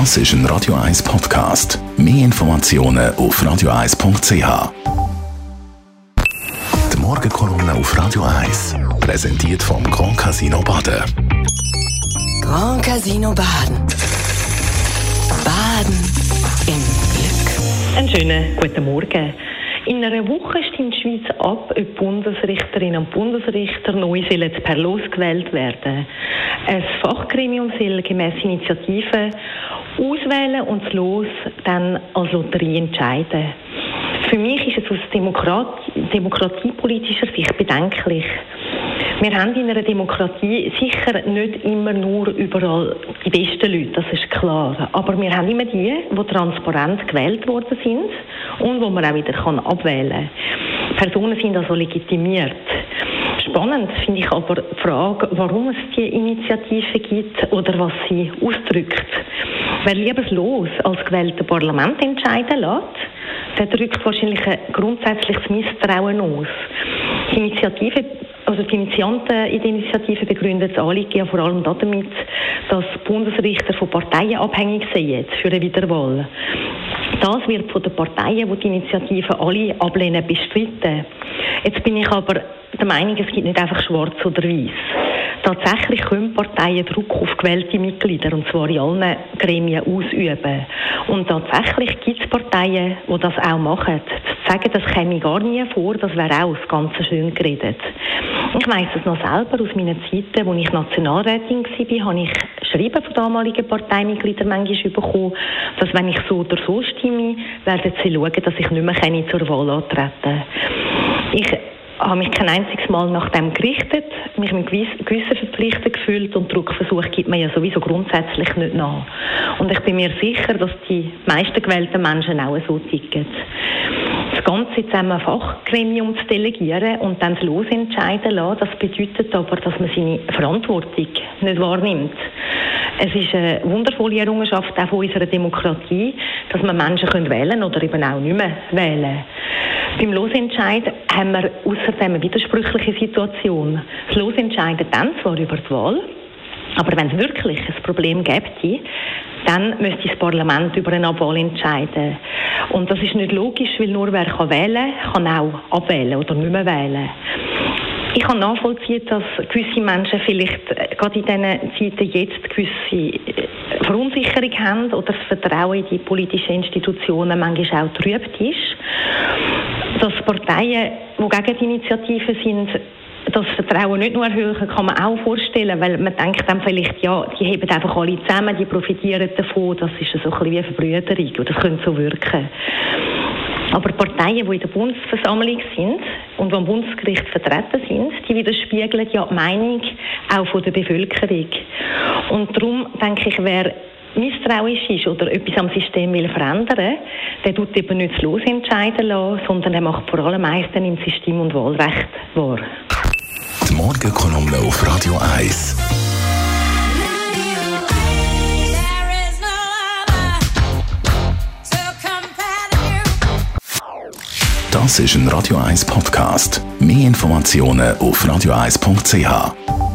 Das ist ein Radio 1 Podcast. Mehr Informationen auf radio1.ch. Die Morgenkolumne auf Radio 1 präsentiert vom Grand Casino Baden. Grand Casino Baden. Baden im Glück. Einen schönen guten Morgen. In einer Woche stimmt die Schweiz ab, ob Bundesrichterinnen und Bundesrichter neu sollen per Los gewählt werden. Ein Fachgremium soll gemäß Initiative auswählen und das Los dann als Lotterie entscheiden. Für mich ist es aus Demokrat demokratiepolitischer Sicht bedenklich. Wir haben in einer Demokratie sicher nicht immer nur überall die besten Leute, das ist klar. Aber wir haben immer die, die transparent gewählt worden sind und wo man auch wieder kann abwählen kann. Personen sind also legitimiert. Spannend finde ich aber die Frage, warum es die Initiative gibt oder was sie ausdrückt. Wer lieber los als gewählte Parlament entscheiden lässt, der drückt wahrscheinlich ein grundsätzliches Misstrauen aus. Die Initiative also die Initianten in der Initiative begründen das Anliegen ja vor allem damit, dass Bundesrichter von Parteien abhängig sind jetzt für eine Wiederwahl. Das wird von den Parteien, die die Initiative alle ablehnen, bestritten. Jetzt bin ich aber der Meinung, es gibt nicht einfach schwarz oder weiß. Tatsächlich können Parteien Druck auf gewählte Mitglieder, und zwar in allen Gremien, ausüben. Und tatsächlich gibt es Parteien, die das auch machen. Zu sagen, das käme gar nie vor, das wäre auch das Ganze schön geredet. Ich weiss es noch selber aus meinen Zeiten, als ich Nationalrätin war, habe ich Schreiben von damaligen Parteimitgliedern manchmal bekommen, dass wenn ich so oder so stimme, werden sie schauen, dass ich nicht mehr zur Wahl antreten kann. Habe mich kein einziges Mal nach dem gerichtet, mich mit gewissen verpflichtet gefühlt und Druckversuch gibt man ja sowieso grundsätzlich nicht nach. Und ich bin mir sicher, dass die meisten gewählten Menschen auch so ticken. Das Ganze zusammen ein Fachgremium zu delegieren und dann das losentscheiden lassen, das bedeutet aber, dass man seine Verantwortung nicht wahrnimmt. Es ist eine wundervolle Errungenschaft auch von unserer Demokratie, dass man Menschen wählen können oder eben auch nicht mehr wählen beim Losentscheid haben wir außerdem eine widersprüchliche Situation. Das Losentscheiden dann zwar über die Wahl, aber wenn es wirklich ein Problem gibt, dann müsste das Parlament über eine Abwahl entscheiden. Und das ist nicht logisch, weil nur wer kann wählen kann, kann auch abwählen oder nicht mehr wählen. Ich kann nachvollziehen, dass gewisse Menschen vielleicht äh, gerade in diesen Zeiten jetzt gewisse äh, Verunsicherung haben oder das Vertrauen in die politischen Institutionen manchmal auch trübt ist. Dass Parteien, die gegen die Initiative sind, das Vertrauen nicht nur erhöhen, kann man auch vorstellen, weil man denkt dann vielleicht, ja, die heben einfach alle zusammen, die profitieren davon, das ist so ein bisschen wie eine Verbrüderung, oder das könnte so wirken. Aber Parteien, die in der Bundesversammlung sind und die am Bundesgericht vertreten sind, die widerspiegeln ja die Meinung auch von der Bevölkerung. Und darum denke ich, wer misstrauisch ist oder etwas am System will verändern, der tut eben nicht los entscheiden lassen, sondern er macht vor allem meistens im System- und Wahlrecht wahr. Die Morgenkolumne auf Radio 1. Das ist ein Radio 1 Podcast. Mehr Informationen auf radio1.ch.